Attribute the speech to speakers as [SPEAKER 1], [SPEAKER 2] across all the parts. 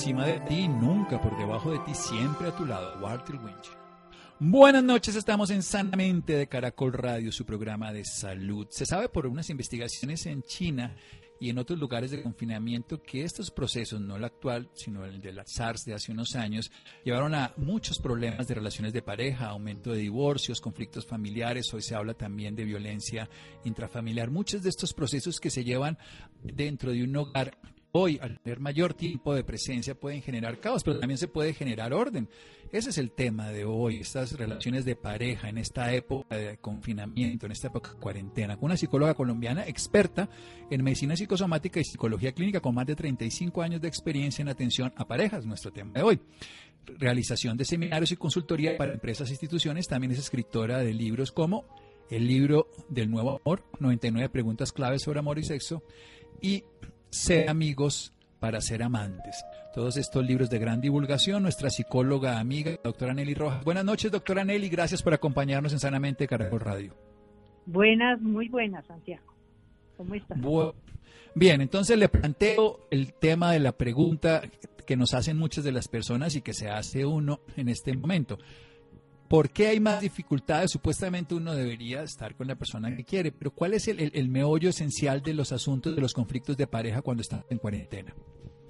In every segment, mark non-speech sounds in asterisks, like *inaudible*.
[SPEAKER 1] Encima de ti, nunca por debajo de ti, siempre a tu lado. Walter Winch. Buenas noches, estamos en Sanamente de Caracol Radio, su programa de salud. Se sabe por unas investigaciones en China y en otros lugares de confinamiento que estos procesos, no el actual, sino el de la SARS de hace unos años, llevaron a muchos problemas de relaciones de pareja, aumento de divorcios, conflictos familiares, hoy se habla también de violencia intrafamiliar. Muchos de estos procesos que se llevan dentro de un hogar hoy, al tener mayor tiempo de presencia, pueden generar caos, pero también se puede generar orden. Ese es el tema de hoy, estas relaciones de pareja en esta época de confinamiento, en esta época de cuarentena, una psicóloga colombiana experta en medicina psicosomática y psicología clínica con más de 35 años de experiencia en atención a parejas, nuestro tema de hoy. Realización de seminarios y consultoría para empresas e instituciones, también es escritora de libros como El libro del nuevo amor, 99 preguntas claves sobre amor y sexo, y ser amigos para ser amantes. Todos estos libros de gran divulgación, nuestra psicóloga amiga, doctora Nelly Rojas. Buenas noches, doctora Nelly, gracias por acompañarnos en Sanamente Caracol Radio.
[SPEAKER 2] Buenas, muy buenas, Santiago. ¿Cómo estás?
[SPEAKER 1] Bien, entonces le planteo el tema de la pregunta que nos hacen muchas de las personas y que se hace uno en este momento. ¿Por qué hay más dificultades? Supuestamente uno debería estar con la persona que quiere, pero ¿cuál es el, meollo esencial de los asuntos de los conflictos de pareja cuando están en cuarentena?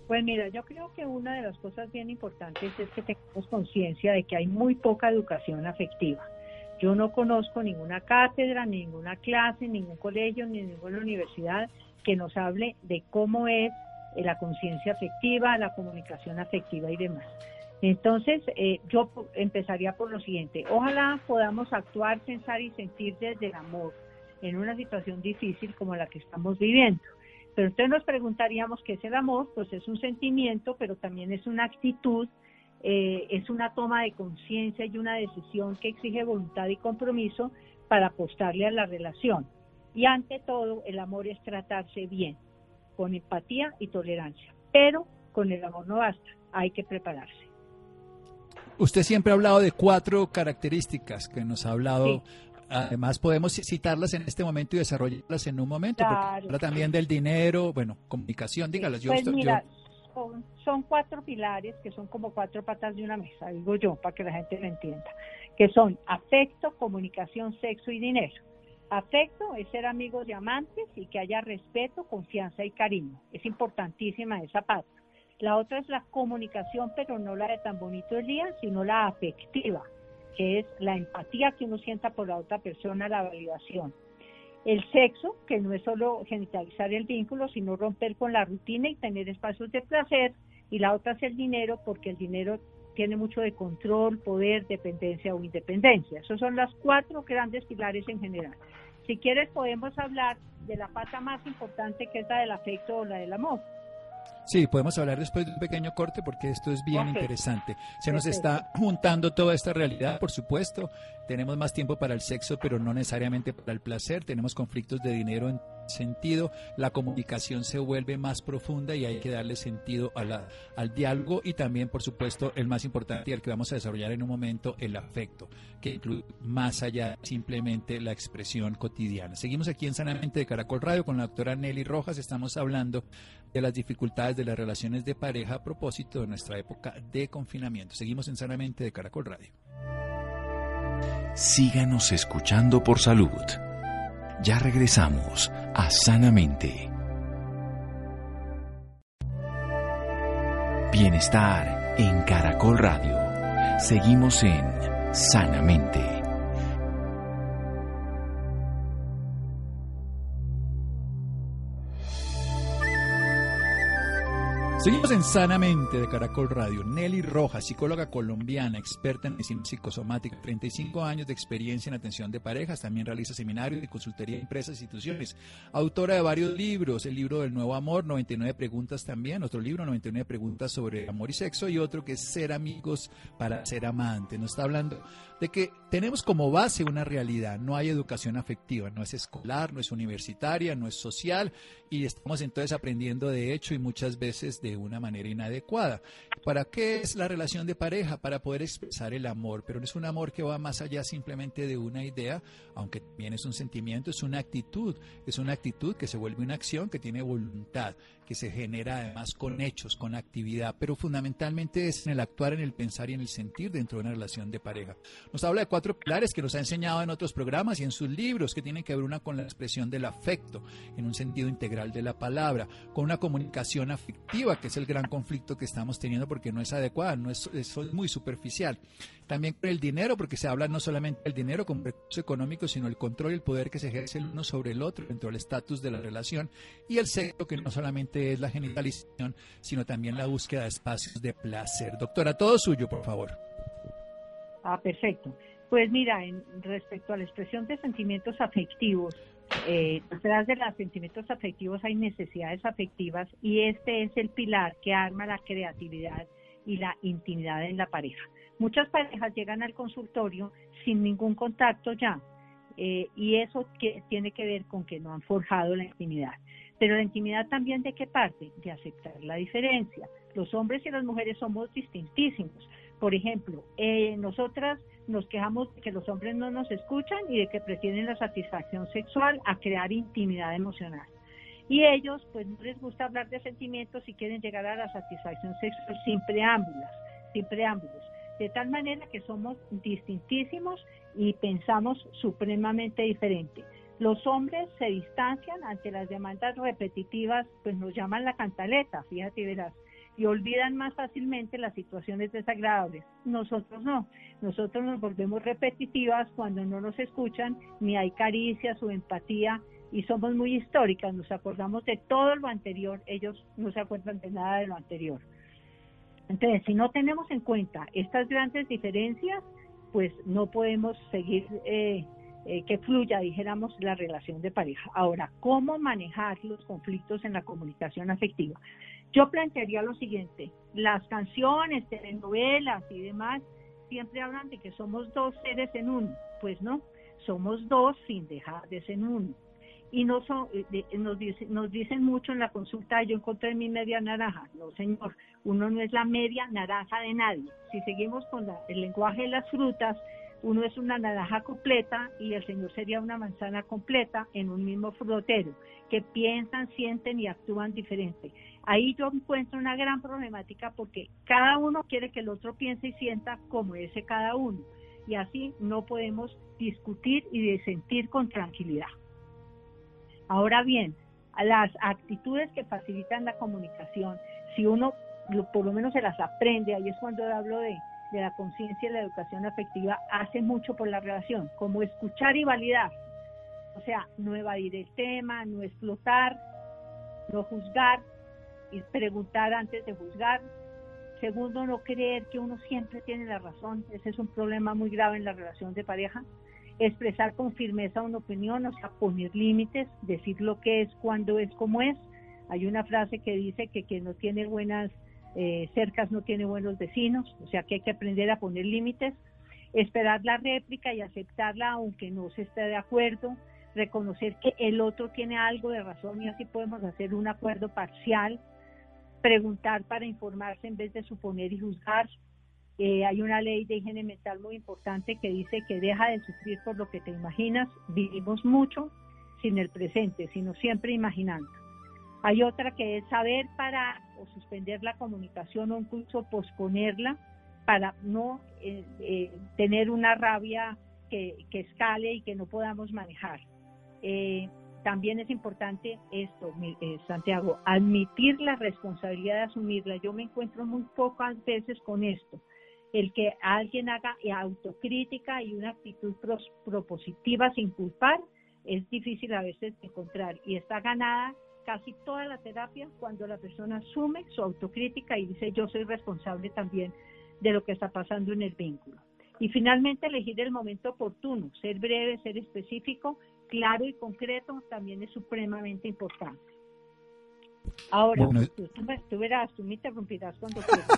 [SPEAKER 2] Pues mira, yo creo que una de las cosas bien importantes es que tengamos conciencia de que hay muy poca educación afectiva. Yo no conozco ninguna cátedra, ninguna clase, ningún colegio, ni ninguna universidad que nos hable de cómo es la conciencia afectiva, la comunicación afectiva y demás. Entonces, eh, yo empezaría por lo siguiente. Ojalá podamos actuar, pensar y sentir desde el amor en una situación difícil como la que estamos viviendo. Pero entonces nos preguntaríamos qué es el amor, pues es un sentimiento, pero también es una actitud, eh, es una toma de conciencia y una decisión que exige voluntad y compromiso para apostarle a la relación. Y ante todo, el amor es tratarse bien, con empatía y tolerancia. Pero con el amor no basta, hay que prepararse.
[SPEAKER 1] Usted siempre ha hablado de cuatro características que nos ha hablado. Sí. Además, podemos citarlas en este momento y desarrollarlas en un momento.
[SPEAKER 2] Claro.
[SPEAKER 1] Habla también del dinero, bueno, comunicación, dígalas.
[SPEAKER 2] Pues yo, mira, yo... Son, son, cuatro pilares que son como cuatro patas de una mesa, digo yo, para que la gente lo entienda, que son afecto, comunicación, sexo y dinero. Afecto es ser amigos y amantes y que haya respeto, confianza y cariño. Es importantísima esa pata. La otra es la comunicación, pero no la de tan bonito el día, sino la afectiva, que es la empatía que uno sienta por la otra persona, la validación. El sexo, que no es solo genitalizar el vínculo, sino romper con la rutina y tener espacios de placer. Y la otra es el dinero, porque el dinero tiene mucho de control, poder, dependencia o independencia. Esos son las cuatro grandes pilares en general. Si quieres podemos hablar de la pata más importante que es la del afecto o la del amor.
[SPEAKER 1] Sí, podemos hablar después de un pequeño corte porque esto es bien okay. interesante. Se nos está juntando toda esta realidad, por supuesto. Tenemos más tiempo para el sexo, pero no necesariamente para el placer. Tenemos conflictos de dinero en sentido. La comunicación se vuelve más profunda y hay que darle sentido a la, al diálogo y también, por supuesto, el más importante y el que vamos a desarrollar en un momento, el afecto, que incluye más allá simplemente la expresión cotidiana. Seguimos aquí en Sanamente de Caracol Radio con la doctora Nelly Rojas. Estamos hablando de las dificultades de las relaciones de pareja a propósito de nuestra época de confinamiento. Seguimos en Sanamente de Caracol Radio.
[SPEAKER 3] Síganos escuchando por salud. Ya regresamos a Sanamente. Bienestar en Caracol Radio. Seguimos en Sanamente.
[SPEAKER 1] Seguimos en Sanamente de Caracol Radio. Nelly Rojas, psicóloga colombiana, experta en medicina psicosomática, 35 años de experiencia en atención de parejas, también realiza seminarios de consultoría en empresas e instituciones. Autora de varios libros, el libro del nuevo amor, 99 preguntas también, otro libro, 99 preguntas sobre amor y sexo y otro que es Ser amigos para ser amantes. Nos está hablando de que tenemos como base una realidad, no hay educación afectiva, no es escolar, no es universitaria, no es social y estamos entonces aprendiendo de hecho y muchas veces de una manera inadecuada. ¿Para qué es la relación de pareja? Para poder expresar el amor, pero no es un amor que va más allá simplemente de una idea, aunque también es un sentimiento, es una actitud, es una actitud que se vuelve una acción que tiene voluntad, que se genera además con hechos, con actividad, pero fundamentalmente es en el actuar, en el pensar y en el sentir dentro de una relación de pareja. Nos habla de cuatro pilares que nos ha enseñado en otros programas y en sus libros, que tienen que ver una con la expresión del afecto, en un sentido integral de la palabra, con una comunicación afectiva, que es el gran conflicto que estamos teniendo porque no es adecuada, no es, es muy superficial. También con el dinero, porque se habla no solamente del dinero como recurso económico, sino el control y el poder que se ejerce el uno sobre el otro dentro del estatus de la relación, y el sexo, que no solamente es la genitalización, sino también la búsqueda de espacios de placer. Doctora, todo suyo, por favor.
[SPEAKER 2] Ah, perfecto. Pues mira, en respecto a la expresión de sentimientos afectivos, eh, detrás de los sentimientos afectivos hay necesidades afectivas y este es el pilar que arma la creatividad y la intimidad en la pareja. Muchas parejas llegan al consultorio sin ningún contacto ya eh, y eso que tiene que ver con que no han forjado la intimidad. Pero la intimidad también de qué parte? De aceptar la diferencia. Los hombres y las mujeres somos distintísimos. Por ejemplo, eh, nosotras nos quejamos de que los hombres no nos escuchan y de que prefieren la satisfacción sexual a crear intimidad emocional. Y ellos, pues no les gusta hablar de sentimientos y quieren llegar a la satisfacción sexual sin preámbulos, sin preámbulos. De tal manera que somos distintísimos y pensamos supremamente diferente. Los hombres se distancian ante las demandas repetitivas, pues nos llaman la cantaleta, fíjate, verás, y olvidan más fácilmente las situaciones desagradables. Nosotros no, nosotros nos volvemos repetitivas cuando no nos escuchan, ni hay caricias o empatía, y somos muy históricas, nos acordamos de todo lo anterior, ellos no se acuerdan de nada de lo anterior. Entonces, si no tenemos en cuenta estas grandes diferencias, pues no podemos seguir eh, eh, que fluya, dijéramos, la relación de pareja. Ahora, ¿cómo manejar los conflictos en la comunicación afectiva? Yo plantearía lo siguiente, las canciones, telenovelas y demás siempre hablan de que somos dos seres en uno, pues no, somos dos sin dejar de ser uno. Y no son, eh, nos, dicen, nos dicen mucho en la consulta, yo encontré mi media naranja. No, señor, uno no es la media naranja de nadie. Si seguimos con el lenguaje de las frutas, uno es una naranja completa y el Señor sería una manzana completa en un mismo frutero, que piensan, sienten y actúan diferente. Ahí yo encuentro una gran problemática porque cada uno quiere que el otro piense y sienta como ese cada uno. Y así no podemos discutir y sentir con tranquilidad. Ahora bien, las actitudes que facilitan la comunicación, si uno por lo menos se las aprende, ahí es cuando hablo de la conciencia y la educación afectiva hace mucho por la relación, como escuchar y validar. O sea, no evadir el tema, no explotar, no juzgar y preguntar antes de juzgar. Segundo, no creer que uno siempre tiene la razón. Ese es un problema muy grave en la relación de pareja. Expresar con firmeza una opinión, o sea, poner límites, decir lo que es, cuando es, como es. Hay una frase que dice que quien no tiene buenas eh, cercas no tiene buenos vecinos, o sea que hay que aprender a poner límites, esperar la réplica y aceptarla aunque no se esté de acuerdo, reconocer que el otro tiene algo de razón y así podemos hacer un acuerdo parcial, preguntar para informarse en vez de suponer y juzgar. Eh, hay una ley de higiene mental muy importante que dice que deja de sufrir por lo que te imaginas. Vivimos mucho sin el presente, sino siempre imaginando. Hay otra que es saber parar o suspender la comunicación o incluso posponerla para no eh, eh, tener una rabia que, escale y que no podamos manejar. También es importante esto, Santiago, admitir la responsabilidad de asumirla. Yo me encuentro muy pocas veces con esto. El que alguien haga autocrítica y una actitud propositiva sin culpar es difícil a veces encontrar y está ganada casi toda la terapia cuando la persona asume su autocrítica y dice yo soy responsable también de lo que está pasando en el vínculo. Y finalmente elegir el momento oportuno, ser breve, ser específico, claro y concreto también es supremamente importante. Ahora, tú, verás, tú me interrumpirás cuando *laughs* quieras.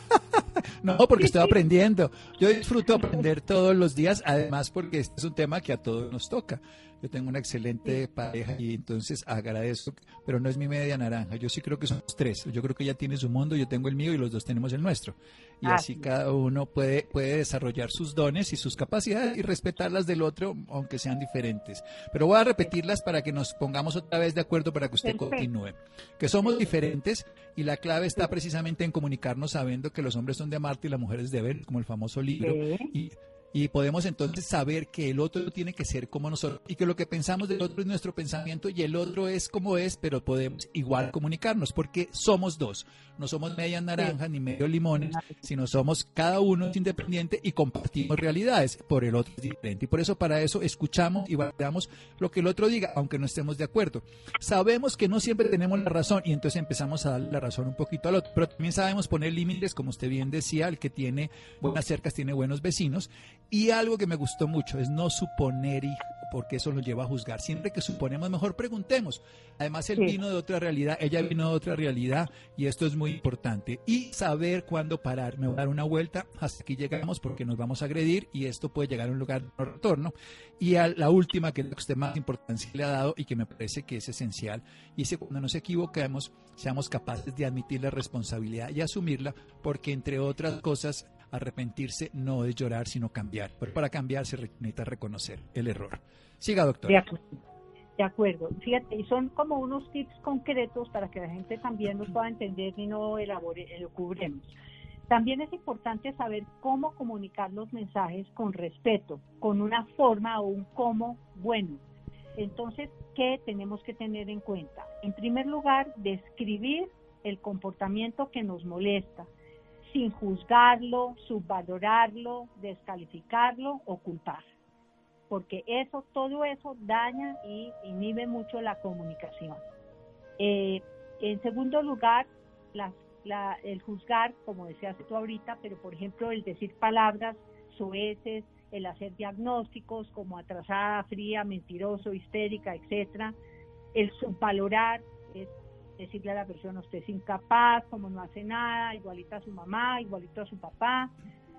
[SPEAKER 2] *laughs*
[SPEAKER 1] no, porque estoy aprendiendo. Yo disfruto aprender todos los días, además porque este es un tema que a todos nos toca. Yo tengo una excelente pareja y entonces agradezco, pero no es mi media naranja. Yo sí creo que somos tres. Yo creo que ella tiene su mundo, yo tengo el mío y los dos tenemos el nuestro. Y así cada uno puede, puede desarrollar sus dones y sus capacidades y respetarlas del otro, aunque sean diferentes. Pero voy a repetirlas para que nos pongamos otra vez de acuerdo para que usted continúe. Que somos diferentes y la clave está precisamente en comunicarnos sabiendo que los hombres son de Marte y las mujeres de Venus, como el famoso libro. Y y podemos entonces saber que el otro tiene que ser como nosotros y que lo que pensamos del otro es nuestro pensamiento y el otro es como es, pero podemos igual comunicarnos porque somos dos. No somos media naranja ni medio limones, sino somos cada uno es independiente y compartimos realidades. Por el otro es diferente. Y por eso para eso escuchamos y valoramos lo que el otro diga, aunque no estemos de acuerdo. Sabemos que no siempre tenemos la razón y entonces empezamos a darle la razón un poquito al otro. Pero también sabemos poner límites, como usted bien decía, el que tiene buenas cercas tiene buenos vecinos y algo que me gustó mucho es no suponer, porque eso nos lleva a juzgar. Siempre que suponemos, mejor preguntemos. Además, él vino de otra realidad, ella vino de otra realidad, y esto es muy importante. Y saber cuándo parar. Me voy a dar una vuelta, hasta aquí llegamos, porque nos vamos a agredir, y esto puede llegar a un lugar de retorno. Y a la última, que es lo que usted más importancia le ha dado y que me parece que es esencial, y es que cuando nos equivoquemos, seamos capaces de admitir la responsabilidad y asumirla, porque entre otras cosas, arrepentirse no es llorar, sino cambiar. Pero para cambiar se necesita reconocer el error. Siga, doctor.
[SPEAKER 2] De acuerdo. Fíjate, y son como unos tips concretos para que la gente también nos pueda entender y no elabore, lo cubremos. También es importante saber cómo comunicar los mensajes con respeto, con una forma o un cómo bueno. Entonces, ¿qué tenemos que tener en cuenta? En primer lugar, describir el comportamiento que nos molesta, sin juzgarlo, subvalorarlo, descalificarlo o culpar. Porque eso, todo eso daña y inhibe mucho la comunicación. Eh, en segundo lugar, el juzgar, como decías tú ahorita, pero por ejemplo el decir palabras soeces, el hacer diagnósticos como atrasada, fría, mentiroso, histérica, etcétera, el subvalorar, decirle a la persona, usted es incapaz, como no hace nada, igualito a su mamá, igualito a su papá,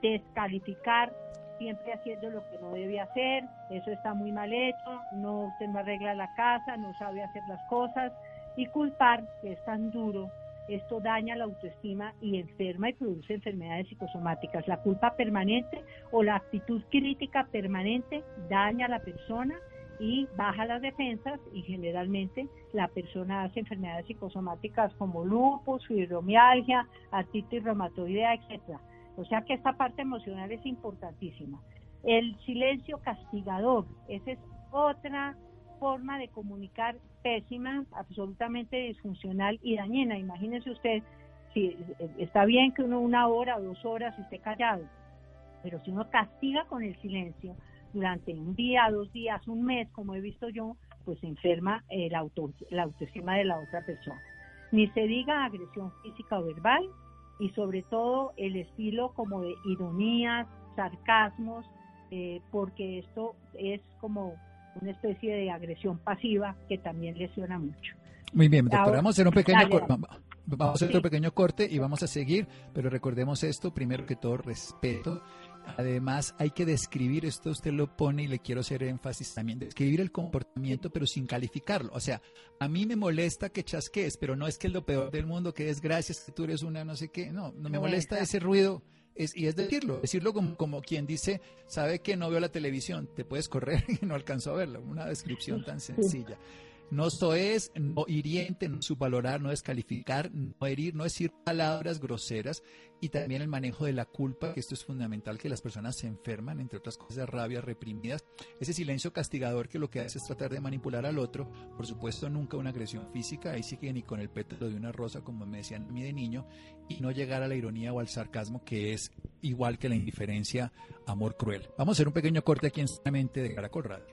[SPEAKER 2] descalificar siempre haciendo lo que no debe hacer, eso está muy mal hecho, no usted no arregla la casa, no sabe hacer las cosas y culpar, que es tan duro, esto daña la autoestima y enferma y produce enfermedades psicosomáticas. La culpa permanente o la actitud crítica permanente daña a la persona y baja las defensas y generalmente la persona hace enfermedades psicosomáticas como lupus, fibromialgia, artritis reumatoidea, etcétera. O sea que esta parte emocional es importantísima. El silencio castigador, esa es otra forma de comunicar pésima, absolutamente disfuncional y dañina. Imagínese usted, si está bien que uno una hora o dos horas esté callado, pero si uno castiga con el silencio, durante un día, dos días, un mes, como he visto yo, pues se enferma el auto, la autoestima de la otra persona. Ni se diga agresión física o verbal y sobre todo el estilo como de ironías, sarcasmos, eh, porque esto es como una especie de agresión pasiva que también lesiona mucho.
[SPEAKER 1] Muy bien, doctora, vamos a hacer un pequeño corte. Vamos a hacer otro pequeño corte y vamos a seguir, pero recordemos esto, primero que todo, respeto Además, hay que describir, esto usted lo pone y le quiero hacer énfasis también, describir el comportamiento pero sin calificarlo. O sea, a mí me molesta que chasquees, pero no es que es lo peor del mundo, que es gracias que tú eres una no sé qué. No, no me molesta ese ruido. Es, y es decirlo, decirlo como, como, quien dice, sabe que no veo la televisión, te puedes correr *laughs* y no alcanzó a verlo. Una descripción tan sencilla. No es no hiriente, no subvalorar, no descalificar, no herir, no decir palabras groseras y también el manejo de la culpa, que esto es fundamental, que las personas se enferman, entre otras cosas, rabia reprimidas. Ese silencio castigador que lo que hace es tratar de manipular al otro, por supuesto nunca una agresión física, ahí sí que ni con el pétalo de una rosa, como me decían a mí de niño, y no llegar a la ironía o al sarcasmo, que es igual que la indiferencia, amor cruel. Vamos a hacer un pequeño corte aquí en Sanamente de Caracol Radio.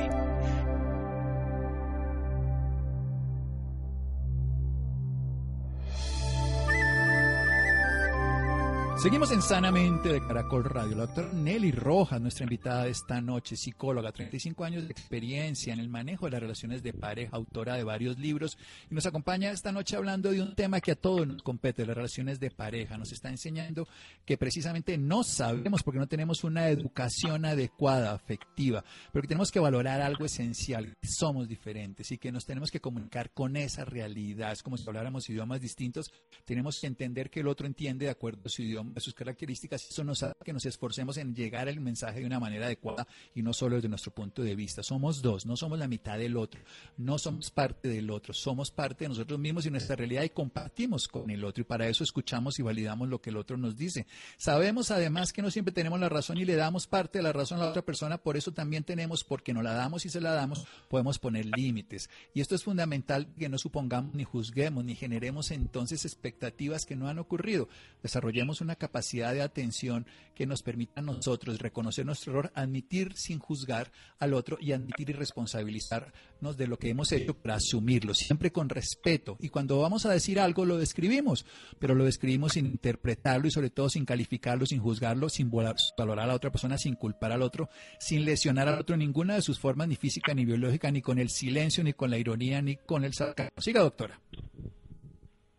[SPEAKER 1] Seguimos en Sanamente de Caracol Radio. La doctora Nelly Rojas, nuestra invitada de esta noche, psicóloga, 35 años de experiencia en el manejo de las relaciones de pareja, autora de varios libros, y nos acompaña esta noche hablando de un tema que a todos nos compete, las relaciones de pareja. Nos está enseñando que precisamente no sabemos porque no tenemos una educación adecuada, afectiva, pero que tenemos que valorar algo esencial, somos diferentes y que nos tenemos que comunicar con esa realidad. Es como si habláramos idiomas distintos, tenemos que entender que el otro entiende de acuerdo a su idioma de sus características, eso nos hace que nos esforcemos en llegar al mensaje de una manera adecuada y no solo desde nuestro punto de vista. Somos dos, no somos la mitad del otro, no somos parte del otro, somos parte de nosotros mismos y nuestra realidad y compartimos con el otro y para eso escuchamos y validamos lo que el otro nos dice. Sabemos además que no siempre tenemos la razón y le damos parte de la razón a la otra persona, por eso también tenemos, porque no la damos y se la damos, podemos poner límites. Y esto es fundamental que no supongamos ni juzguemos ni generemos entonces expectativas que no han ocurrido. Desarrollemos una capacidad de atención que nos permita a nosotros reconocer nuestro error, admitir sin juzgar al otro y admitir y responsabilizarnos de lo que hemos hecho para asumirlo, siempre con respeto. Y cuando vamos a decir algo, lo describimos, pero lo describimos sin interpretarlo y sobre todo sin calificarlo, sin juzgarlo, sin valorar a la otra persona, sin culpar al otro, sin lesionar al otro en ninguna de sus formas, ni física, ni biológica, ni con el silencio, ni con la ironía, ni con el sarcasmo. Siga, doctora.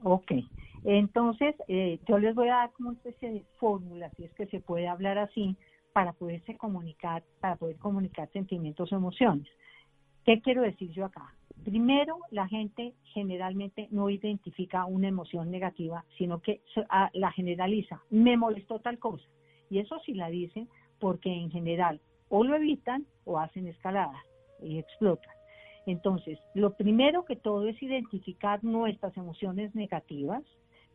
[SPEAKER 2] Ok. Entonces, eh, yo les voy a dar como una especie de fórmula, si es que se puede hablar así, para poderse comunicar, para poder comunicar sentimientos o emociones. ¿Qué quiero decir yo acá? Primero, la gente generalmente no identifica una emoción negativa, sino que la generaliza. Me molestó tal cosa. Y eso sí la dicen porque en general o lo evitan o hacen escaladas y explotan. Entonces, lo primero que todo es identificar nuestras emociones negativas,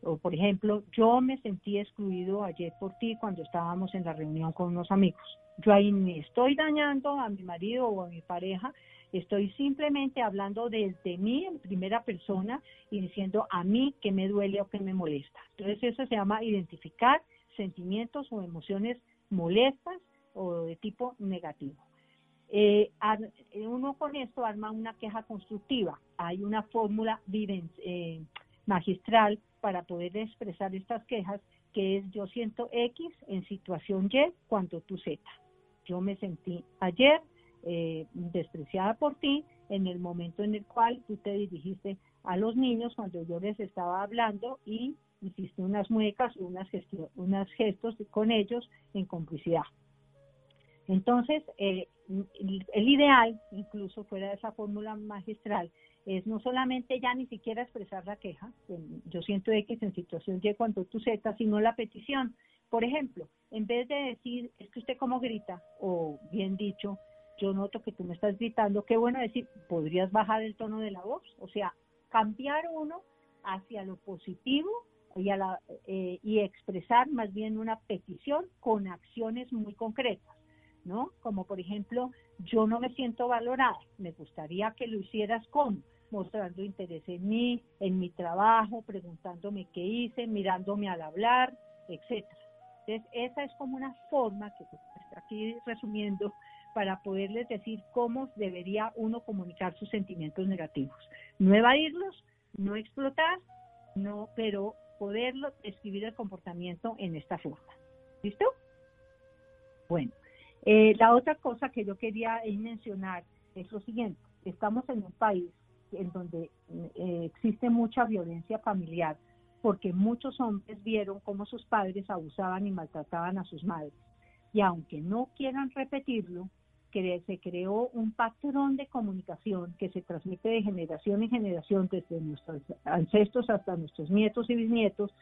[SPEAKER 2] o por ejemplo, yo me sentí excluido ayer por ti cuando estábamos en la reunión con unos amigos. Yo ahí ni estoy dañando a mi marido o a mi pareja, estoy simplemente hablando desde mí en primera persona y diciendo a mí que me duele o que me molesta. Entonces eso se llama identificar sentimientos o emociones molestas o de tipo negativo. Eh, uno con esto arma una queja constructiva. Hay una fórmula eh, magistral para poder expresar estas quejas, que es yo siento X en situación Y cuando tú Z. Yo me sentí ayer eh, despreciada por ti en el momento en el cual tú te dirigiste a los niños cuando yo les estaba hablando y hiciste unas muecas, unas, unos gestos con ellos en complicidad. Entonces, eh, el ideal, incluso fuera de esa fórmula magistral, es no solamente ya ni siquiera expresar la queja, yo siento X en situación Y cuando tú Z, sino la petición. Por ejemplo, en vez de decir, es que usted como grita, o bien dicho, yo noto que tú me estás gritando, qué bueno decir, podrías bajar el tono de la voz, o sea, cambiar uno hacia lo positivo y, la, eh, y expresar más bien una petición con acciones muy concretas. ¿No? Como por ejemplo, yo no me siento valorada, me gustaría que lo hicieras con mostrando interés en mí, en mi trabajo, preguntándome qué hice, mirándome al hablar, etcétera. Entonces, esa es como una forma que está aquí resumiendo para poderles decir cómo debería uno comunicar sus sentimientos negativos. No evadirlos, no explotar, no, pero poderlo escribir el comportamiento en esta forma. ¿Listo? Bueno, eh, la otra cosa que yo quería mencionar es lo siguiente. Estamos en un país en donde eh, existe mucha violencia familiar porque muchos hombres vieron cómo sus padres abusaban y maltrataban a sus madres. Y aunque no quieran repetirlo, se creó un patrón de comunicación que se transmite de generación en generación desde nuestros ancestros hasta nuestros nietos y bisnietos,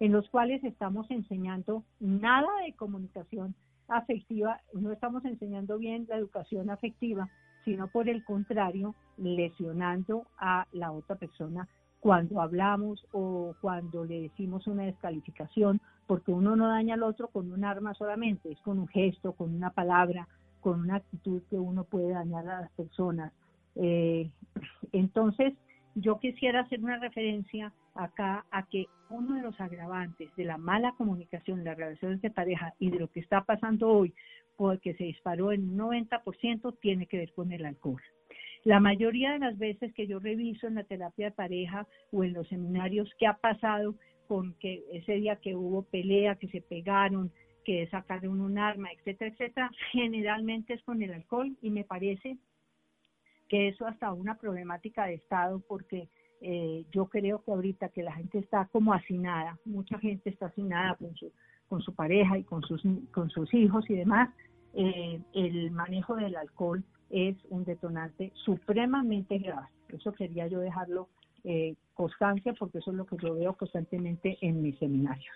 [SPEAKER 2] en los cuales estamos enseñando nada de comunicación afectiva, no estamos enseñando bien la educación afectiva, sino por el contrario, lesionando a la otra persona cuando hablamos o cuando le decimos una descalificación, porque uno no daña al otro con un arma solamente, es con un gesto, con una palabra, con una actitud que uno puede dañar a las personas. Eh, entonces, yo quisiera hacer una referencia acá a que uno de los agravantes de la mala comunicación en las relaciones de pareja y de lo que está pasando hoy, porque se disparó en un 90%, tiene que ver con el alcohol. La mayoría de las veces que yo reviso en la terapia de pareja o en los seminarios qué ha pasado con que ese día que hubo pelea, que se pegaron, que sacaron un arma, etcétera, etcétera, generalmente es con el alcohol y me parece que eso hasta una problemática de Estado porque eh, yo creo que ahorita que la gente está como hacinada, mucha gente está hacinada con su, con su pareja y con sus, con sus hijos y demás, eh, el manejo del alcohol es un detonante supremamente grave. Eso quería yo dejarlo eh, constancia porque eso es lo que yo veo constantemente en mis seminarios.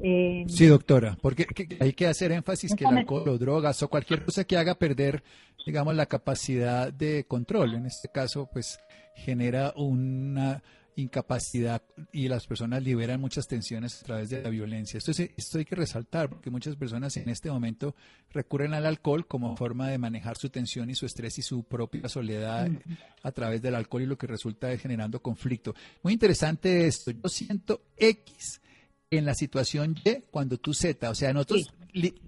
[SPEAKER 1] Eh, sí, doctora, porque hay que hacer énfasis que el alcohol o drogas o cualquier cosa que haga perder, digamos, la capacidad de control, en este caso, pues genera una incapacidad y las personas liberan muchas tensiones a través de la violencia. Esto, esto hay que resaltar porque muchas personas en este momento recurren al alcohol como forma de manejar su tensión y su estrés y su propia soledad a través del alcohol y lo que resulta es generando conflicto. Muy interesante esto. Yo siento X en la situación Y cuando tú Z. O sea, nosotros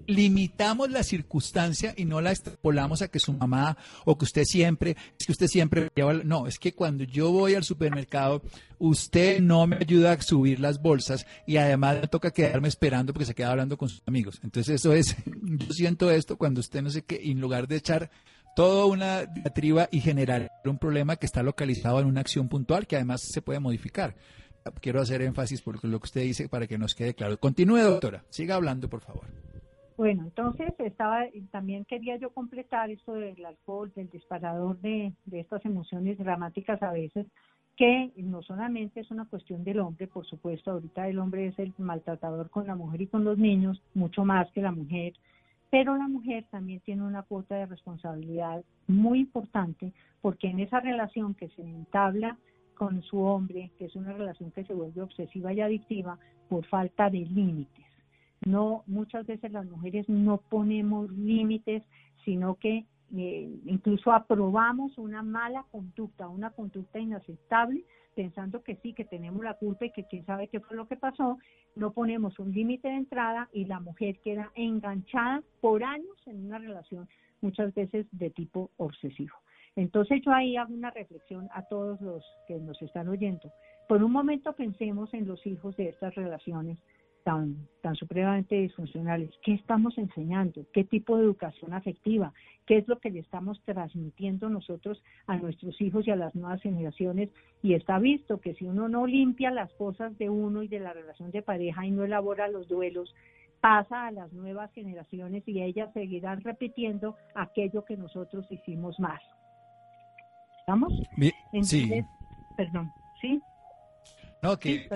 [SPEAKER 1] limitamos la circunstancia y no la extrapolamos a que su mamá o que usted siempre, es que usted siempre lleva. No, es que cuando yo voy al supermercado, usted no me ayuda a subir las bolsas y además me toca quedarme esperando porque se queda hablando con sus amigos. Entonces, eso es, *laughs* yo siento esto cuando usted no sé qué, en lugar de echar toda una diatriba y generar un problema que está localizado en una acción puntual que además se puede modificar quiero hacer énfasis por lo que usted dice para que nos quede claro. Continúe, doctora. Siga hablando, por favor.
[SPEAKER 2] Bueno, entonces estaba, también quería yo completar esto del alcohol, del disparador de, de estas emociones dramáticas a veces, que no solamente es una cuestión del hombre, por supuesto, ahorita el hombre es el maltratador con la mujer y con los niños, mucho más que la mujer, pero la mujer también tiene una cuota de responsabilidad muy importante porque en esa relación que se entabla con su hombre, que es una relación que se vuelve obsesiva y adictiva por falta de límites. No, muchas veces las mujeres no ponemos límites, sino que eh, incluso aprobamos una mala conducta, una conducta inaceptable, pensando que sí, que tenemos la culpa y que quién sabe qué fue lo que pasó, no ponemos un límite de entrada y la mujer queda enganchada por años en una relación muchas veces de tipo obsesivo. Entonces yo ahí hago una reflexión a todos los que nos están oyendo. Por un momento pensemos en los hijos de estas relaciones tan, tan supremamente disfuncionales. ¿Qué estamos enseñando? ¿Qué tipo de educación afectiva? ¿Qué es lo que le estamos transmitiendo nosotros a nuestros hijos y a las nuevas generaciones? Y está visto que si uno no limpia las cosas de uno y de la relación de pareja y no elabora los duelos, pasa a las nuevas generaciones y ellas seguirán repitiendo aquello que nosotros hicimos más. ¿Estamos?
[SPEAKER 1] sí.
[SPEAKER 2] Perdón, ¿sí?
[SPEAKER 1] No, que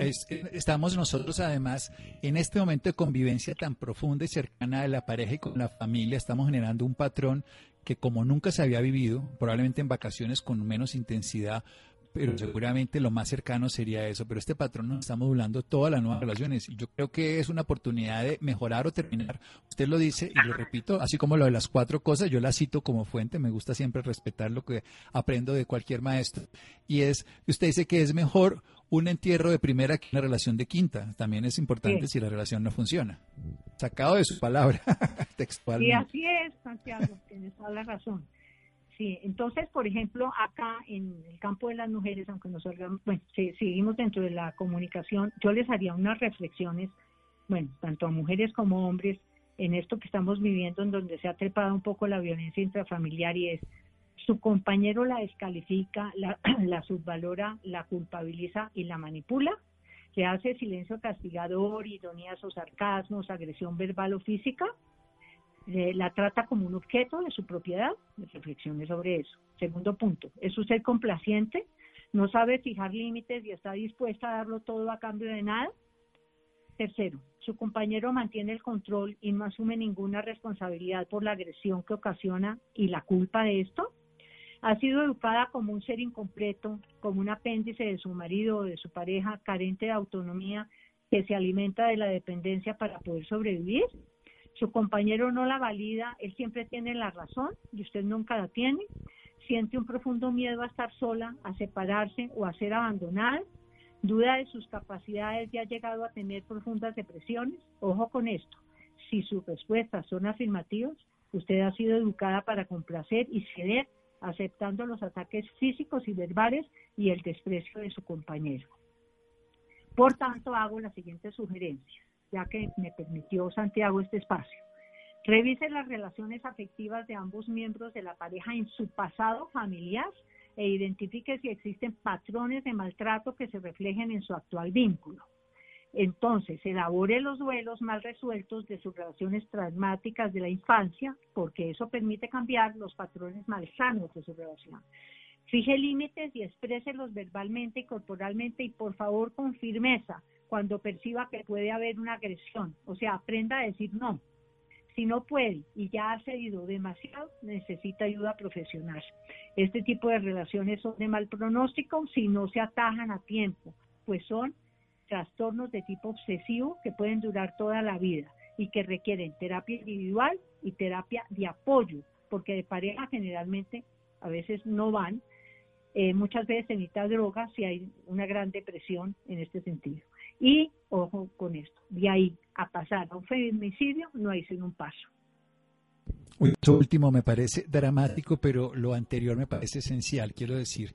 [SPEAKER 1] estamos nosotros además en este momento de convivencia tan profunda y cercana de la pareja y con la familia, estamos generando un patrón que como nunca se había vivido, probablemente en vacaciones con menos intensidad, pero seguramente lo más cercano sería eso. Pero este patrón nos está modulando todas las nuevas relaciones y yo creo que es una oportunidad de mejorar o terminar. Usted lo dice y lo repito, así como lo de las cuatro cosas, yo las cito como fuente, me gusta siempre respetar lo que aprendo de cualquier maestro. Y es, usted dice que es mejor un entierro de primera que una relación de quinta. También es importante si la relación no funciona. Sacado de su palabra *laughs* textual.
[SPEAKER 2] Y así es, Santiago, tienes toda la razón. Sí, entonces, por ejemplo, acá en el campo de las mujeres, aunque nos bueno, seguimos dentro de la comunicación, yo les haría unas reflexiones, bueno, tanto a mujeres como hombres, en esto que estamos viviendo, en donde se ha trepado un poco la violencia intrafamiliar y es su compañero la descalifica, la, *clears throat* la subvalora, la culpabiliza y la manipula, le hace silencio castigador, ironías o sarcasmos, agresión verbal o física, la trata como un objeto de su propiedad, reflexiones sobre eso. Segundo punto, es usted complaciente, no sabe fijar límites y está dispuesta a darlo todo a cambio de nada. Tercero, su compañero mantiene el control y no asume ninguna responsabilidad por la agresión que ocasiona y la culpa de esto. Ha sido educada como un ser incompleto, como un apéndice de su marido o de su pareja, carente de autonomía, que se alimenta de la dependencia para poder sobrevivir su compañero no la valida, él siempre tiene la razón y usted nunca la tiene. siente un profundo miedo a estar sola, a separarse o a ser abandonada, duda de sus capacidades y ha llegado a tener profundas depresiones, ojo con esto. Si sus respuestas son afirmativas, usted ha sido educada para complacer y ceder, aceptando los ataques físicos y verbales y el desprecio de su compañero. Por tanto, hago la siguiente sugerencia, ya que me permitió Santiago este espacio. Revise las relaciones afectivas de ambos miembros de la pareja en su pasado familiar e identifique si existen patrones de maltrato que se reflejen en su actual vínculo. Entonces, elabore los duelos mal resueltos de sus relaciones traumáticas de la infancia, porque eso permite cambiar los patrones malsanos de su relación. Fije límites y expréselos verbalmente y corporalmente y por favor con firmeza cuando perciba que puede haber una agresión. O sea, aprenda a decir no. Si no puede y ya ha cedido demasiado, necesita ayuda profesional. Este tipo de relaciones son de mal pronóstico si no se atajan a tiempo, pues son trastornos de tipo obsesivo que pueden durar toda la vida y que requieren terapia individual y terapia de apoyo, porque de pareja generalmente a veces no van. Eh, muchas veces se necesita droga si hay una gran depresión en este sentido. Y ojo con esto, de ahí a pasar a un feminicidio no hay sino un paso.
[SPEAKER 1] Esto último me parece dramático, pero lo anterior me parece esencial. Quiero decir,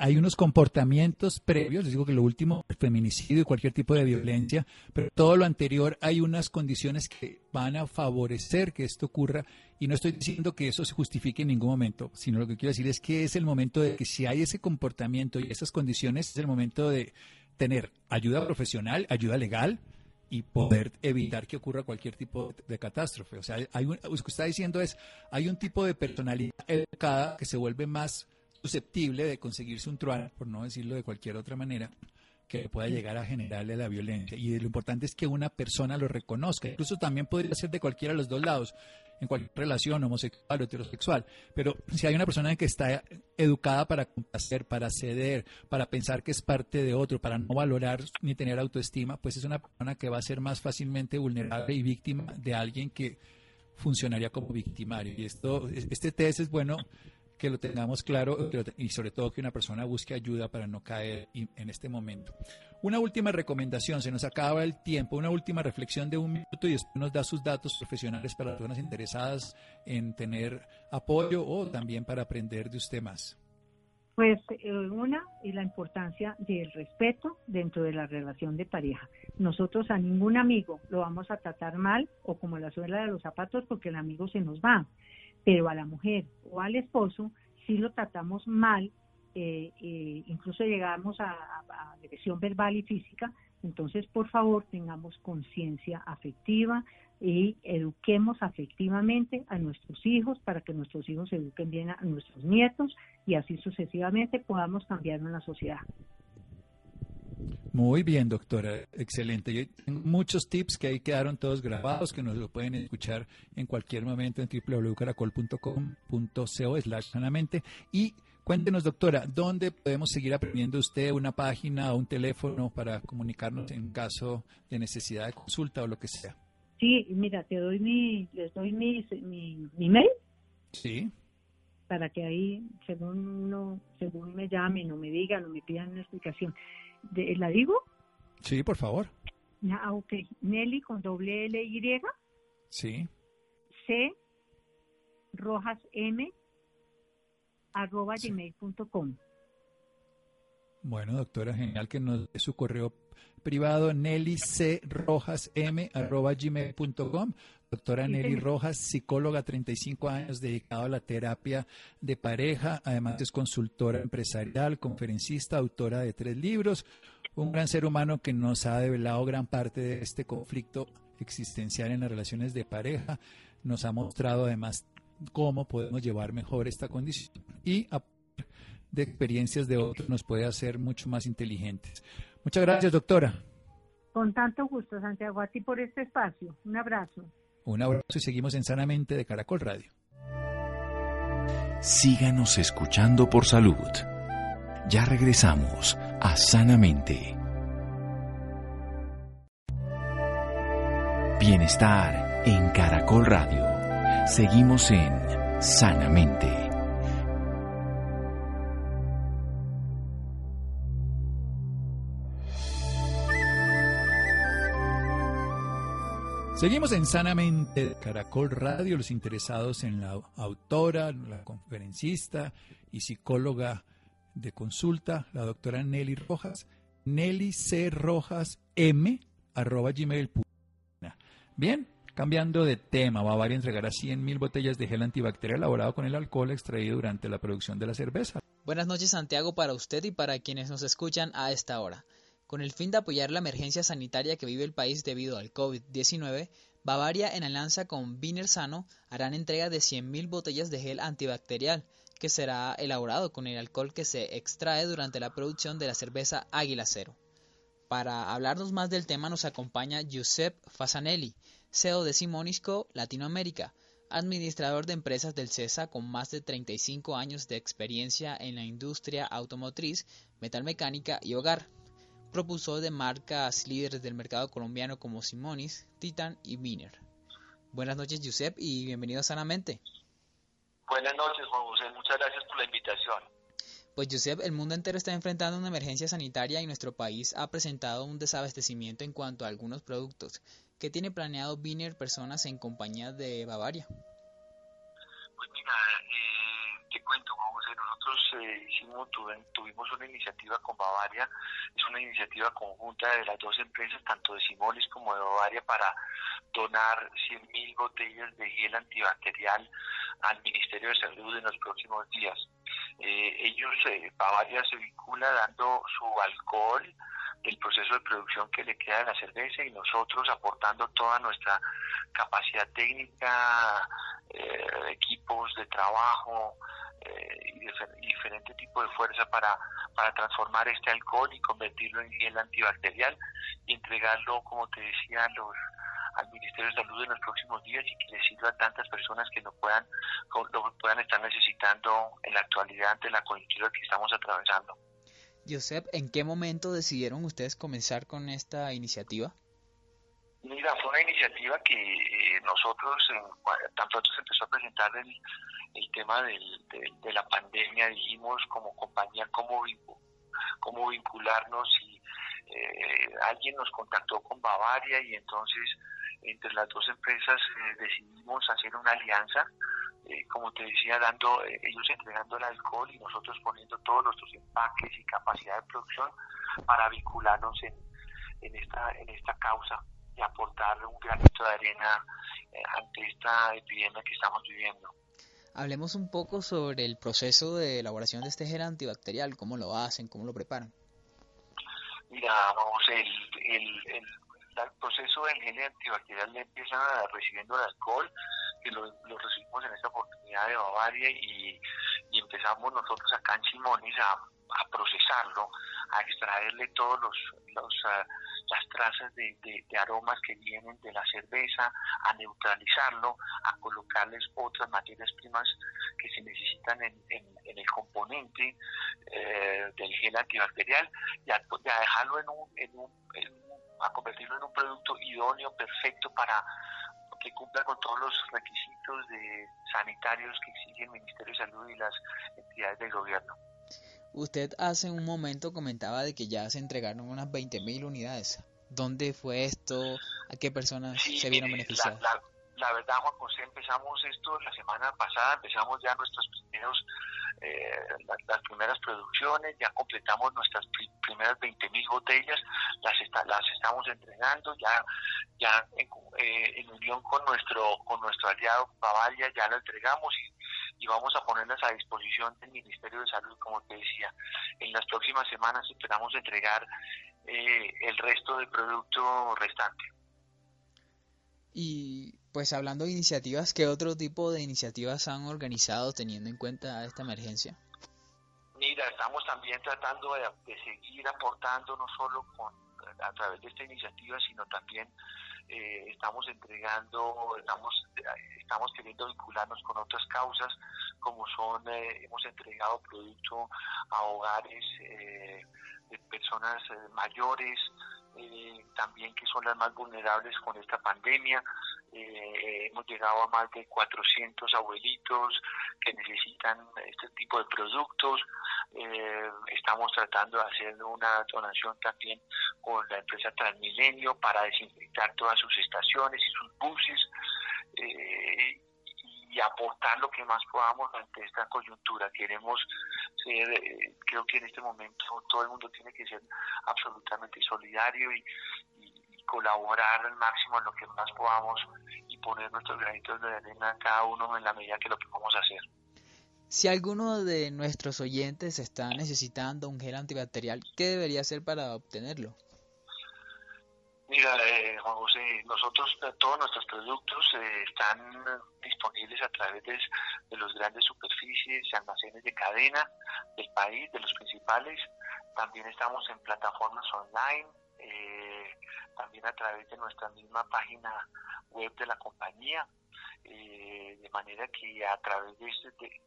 [SPEAKER 1] hay unos comportamientos previos, les digo que lo último, el feminicidio y cualquier tipo de violencia, pero todo lo anterior hay unas condiciones que van a favorecer que esto ocurra y no estoy diciendo que eso se justifique en ningún momento, sino lo que quiero decir es que es el momento de que si hay ese comportamiento y esas condiciones, es el momento de tener ayuda profesional, ayuda legal, y poder evitar que ocurra cualquier tipo de catástrofe. O sea, hay lo que está diciendo es, hay un tipo de personalidad educada que se vuelve más susceptible de conseguirse un truán, por no decirlo de cualquier otra manera, que pueda llegar a generarle la violencia. Y lo importante es que una persona lo reconozca. Incluso también podría ser de cualquiera de los dos lados, en cualquier relación homosexual o heterosexual. Pero si hay una persona que está educada para complacer, para ceder, para pensar que es parte de otro, para no valorar ni tener autoestima, pues es una persona que va a ser más fácilmente vulnerable y víctima de alguien que funcionaría como victimario. Y esto, este test es bueno que lo tengamos claro y sobre todo que una persona busque ayuda para no caer en este momento. Una última recomendación, se nos acaba el tiempo, una última reflexión de un minuto y después nos da sus datos profesionales para personas interesadas en tener apoyo o también para aprender de usted más.
[SPEAKER 2] Pues eh, una y la importancia del respeto dentro de la relación de pareja. Nosotros a ningún amigo lo vamos a tratar mal o como la suela de los zapatos porque el amigo se nos va pero a la mujer o al esposo si lo tratamos mal, eh, eh, incluso llegamos a, a, agresión verbal y física, entonces por favor tengamos conciencia afectiva y eduquemos afectivamente a nuestros hijos para que nuestros hijos eduquen bien a nuestros nietos y así sucesivamente podamos cambiar en la sociedad.
[SPEAKER 1] Muy bien, doctora. Excelente. Yo tengo muchos tips que ahí quedaron todos grabados, que nos lo pueden escuchar en cualquier momento en www.caracol.com.co slash sanamente. Y cuéntenos, doctora, ¿dónde podemos seguir aprendiendo usted una página o un teléfono para comunicarnos en caso de necesidad de consulta o lo que sea?
[SPEAKER 2] Sí, mira, te doy mi, les doy mi, mi, mail.
[SPEAKER 1] Sí.
[SPEAKER 2] Para que ahí, según uno, según me llamen o me digan o me pidan una explicación. ¿La digo?
[SPEAKER 1] Sí, por favor.
[SPEAKER 2] Ah, ok. Nelly con doble L Y.
[SPEAKER 1] Sí.
[SPEAKER 2] C. Rojas M. arroba gmail.com.
[SPEAKER 1] Bueno, doctora, genial que nos dé su correo privado Nelly C. Rojas M. arroba gmail.com. Doctora Nelly Rojas, psicóloga, 35 años, dedicada a la terapia de pareja. Además es consultora empresarial, conferencista, autora de tres libros. Un gran ser humano que nos ha develado gran parte de este conflicto existencial en las relaciones de pareja. Nos ha mostrado además cómo podemos llevar mejor esta condición y de experiencias de otros nos puede hacer mucho más inteligentes. Muchas gracias, doctora.
[SPEAKER 2] Con tanto gusto, Santiago, a ti por este espacio. Un abrazo.
[SPEAKER 1] Un abrazo y seguimos en Sanamente de Caracol Radio.
[SPEAKER 3] Síganos escuchando por salud. Ya regresamos a Sanamente. Bienestar en Caracol Radio. Seguimos en Sanamente.
[SPEAKER 1] Seguimos en Sanamente Caracol Radio, los interesados en la autora, la conferencista y psicóloga de consulta, la doctora Nelly Rojas, Nelly C. Rojas M, arroba gmail. Bien, cambiando de tema, Bavaria entregará 100.000 botellas de gel antibacterial elaborado con el alcohol extraído durante la producción de la cerveza.
[SPEAKER 4] Buenas noches, Santiago, para usted y para quienes nos escuchan a esta hora. Con el fin de apoyar la emergencia sanitaria que vive el país debido al COVID-19, Bavaria, en alianza con Viner Sano, harán entrega de 100.000 botellas de gel antibacterial, que será elaborado con el alcohol que se extrae durante la producción de la cerveza Águila Cero. Para hablarnos más del tema nos acompaña Giuseppe Fasanelli, CEO de Simonisco Latinoamérica, administrador de empresas del CESA con más de 35 años de experiencia en la industria automotriz, metalmecánica y hogar propulsor de marcas líderes del mercado colombiano como Simonis, Titan y Miner. Buenas noches, Josep, y bienvenido a Sanamente.
[SPEAKER 5] Buenas noches, Juan José. Muchas gracias por la invitación.
[SPEAKER 4] Pues, Josep, el mundo entero está enfrentando una emergencia sanitaria y nuestro país ha presentado un desabastecimiento en cuanto a algunos productos. ¿Qué tiene planeado Biner Personas en compañía de Bavaria?
[SPEAKER 5] Pues mira, eh, te cuento, José, nosotros eh, hicimos, tuvimos una iniciativa con Bavaria, es una iniciativa conjunta de las dos empresas, tanto de Simonis como de Bavaria, para donar 100.000 botellas de gel antibacterial al Ministerio de Salud en los próximos días. Eh, ellos, eh, Bavaria se vincula dando su alcohol del proceso de producción que le queda de la cerveza y nosotros aportando toda nuestra capacidad técnica, eh, equipos de trabajo, eh, y, diferente tipo de fuerza para, para transformar este alcohol y convertirlo en gel antibacterial y entregarlo, como te decía, los, al Ministerio de Salud en los próximos días y que le sirva a tantas personas que no puedan, lo puedan estar necesitando en la actualidad ante la coyuntura que estamos atravesando.
[SPEAKER 4] Josep, ¿en qué momento decidieron ustedes comenzar con esta iniciativa?
[SPEAKER 5] Mira, fue una iniciativa que eh, nosotros, en, tanto se empezó a presentar el, el tema del, de, la pandemia, dijimos como compañía cómo, cómo vincularnos y eh, alguien nos contactó con Bavaria y entonces entre las dos empresas eh, decidimos hacer una alianza, eh, como te decía, dando ellos entregando el alcohol y nosotros poniendo todos nuestros empaques y capacidad de producción para vincularnos en, en, esta, en esta causa y aportar un granito de arena ante esta epidemia que estamos viviendo.
[SPEAKER 4] Hablemos un poco sobre el proceso de elaboración de este gel antibacterial, cómo lo hacen, cómo lo preparan.
[SPEAKER 5] Mira, vamos, el, el, el, proceso del gel antibacterial empieza recibiendo el alcohol, que lo, recibimos en esta oportunidad de Bavaria y, empezamos nosotros acá en Simonis a, procesarlo, a extraerle todos los, uh, las trazas de, aromas que vienen de la cerveza, a neutralizarlo, a colocarles otras materias primas que se necesitan en, el componente eh, del gel antibacterial y a, dejarlo en un, en un, a convertirlo en un producto idóneo, perfecto para que cumpla con todos los requisitos de sanitarios que exige el Ministerio de Salud y las entidades del gobierno.
[SPEAKER 4] Usted hace un momento comentaba de que ya se entregaron unas 20.000 unidades. ¿Dónde fue esto? ¿A qué personas se vieron beneficiadas?
[SPEAKER 5] La, verdad, Juan José, empezamos esto la semana pasada, empezamos ya nuestros primeros, eh, las, primeras producciones, ya completamos nuestras primeras 20.000 botellas, las, las estamos entregando, ya ya en, eh, en unión con nuestro con nuestro aliado Bavaria ya lo entregamos y y vamos a ponerlas a disposición del Ministerio de Salud, como te decía. En las próximas semanas esperamos entregar eh, el resto del producto restante.
[SPEAKER 4] Y pues hablando de iniciativas, ¿qué otro tipo de iniciativas han organizado teniendo en cuenta esta emergencia?
[SPEAKER 5] Mira, estamos también tratando de, seguir aportando no solo con a través de esta iniciativa, sino también eh, estamos entregando, estamos, estamos queriendo vincularnos con otras causas, como son, eh, hemos entregado producto a hogares eh, de personas mayores, también que son las más vulnerables con esta pandemia. Eh, hemos llegado a más de 400 abuelitos que necesitan este tipo de productos. Eh, estamos tratando de hacer una donación también con la empresa Transmilenio para desinfectar todas sus estaciones y sus buses. Eh, y aportar lo que más podamos ante esta coyuntura. Queremos ser, eh, creo que en este momento todo el mundo tiene que ser absolutamente solidario y, colaborar al máximo en lo que más podamos y poner nuestros granitos de arena cada uno en la medida que lo podamos hacer.
[SPEAKER 4] Si alguno de nuestros oyentes está necesitando un gel antibacterial, ¿qué debería hacer para obtenerlo?
[SPEAKER 5] Mira, eh, Juan José, nosotros eh, todos nuestros productos eh, están disponibles a través de, los grandes superficies almacenes de cadena del país, de los principales. También estamos en plataformas online, también a través de nuestra misma página web de la compañía. de manera que a través de, este,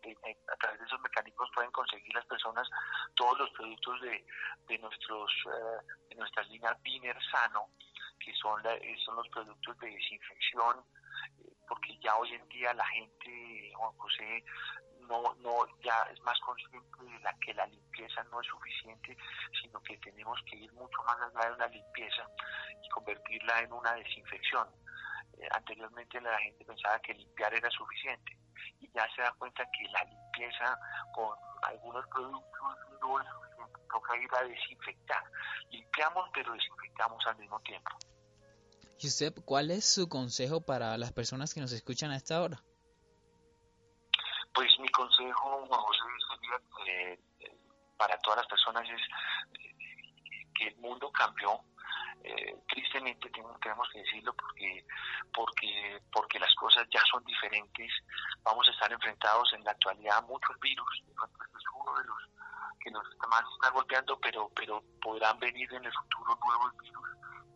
[SPEAKER 5] a través de esos mecanismos pueden conseguir las personas todos los productos de, de nuestros de nuestras líneas Biner Sano que son, eh, son los productos de desinfección, eh, porque ya hoy en día la gente, Juan José, no, no, ya es más consciente de la que la limpieza no es suficiente, sino que tenemos que ir mucho más allá de una limpieza y convertirla en una desinfección. Eh, anteriormente la gente pensaba que limpiar era suficiente y ya se da cuenta que la limpieza con algunos productos no es toca ir a desinfectar. Limpiamos pero desinfectamos al mismo tiempo.
[SPEAKER 4] Josep, ¿cuál es su consejo para las personas que nos escuchan a esta hora?
[SPEAKER 5] Pues mi consejo, José, sería que eh, para todas las personas es eh, que el mundo cambió. Eh, tristemente tenemos que decirlo porque porque porque las cosas ya son diferentes vamos a estar enfrentados en la actualidad a muchos virus es uno de los que nos está más está golpeando pero pero podrán venir en el futuro nuevos virus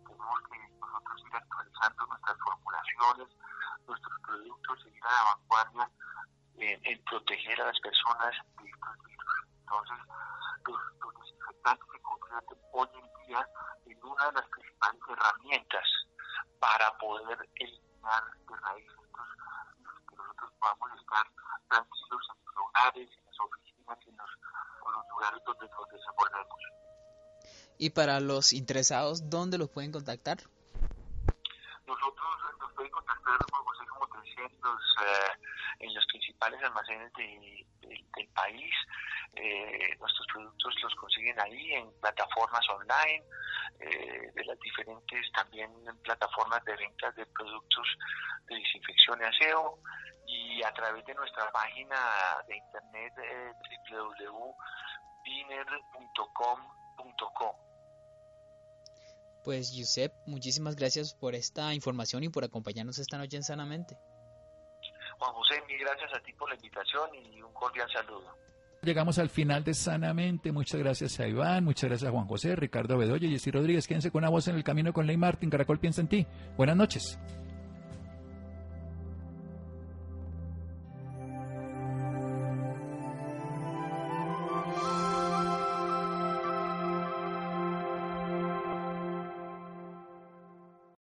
[SPEAKER 5] tenemos que nosotros ir actualizando nuestras formulaciones, nuestros productos, seguir a la vanguardia en, proteger a las personas de estos virus. Entonces, los, desinfectantes se convierten hoy en día en una de las principales herramientas para poder eliminar de raíz estos que nosotros podamos estar tranquilos en los hogares, en las oficinas, en los, los donde nos desenvolvemos.
[SPEAKER 4] Y para los interesados, ¿dónde los pueden contactar?
[SPEAKER 5] Nosotros nos pueden contactar, como te decía, en los, eh, en los principales almacenes del país. Eh, nuestros productos los consiguen ahí en plataformas online, eh, de las diferentes también en plataformas de ventas de productos de desinfección y aseo y a través de nuestra página de internet
[SPEAKER 4] Pues Yusef, muchísimas gracias por esta información y por acompañarnos esta noche en Sanamente.
[SPEAKER 5] Juan José, mil gracias a ti por la invitación y un cordial saludo.
[SPEAKER 1] Llegamos al final de Sanamente. Muchas gracias a Iván, muchas gracias a Juan José, Ricardo Bedoya y Jessy Rodríguez. Quédense con una voz en el camino con Ley Martín. Caracol piensa en ti. Buenas noches.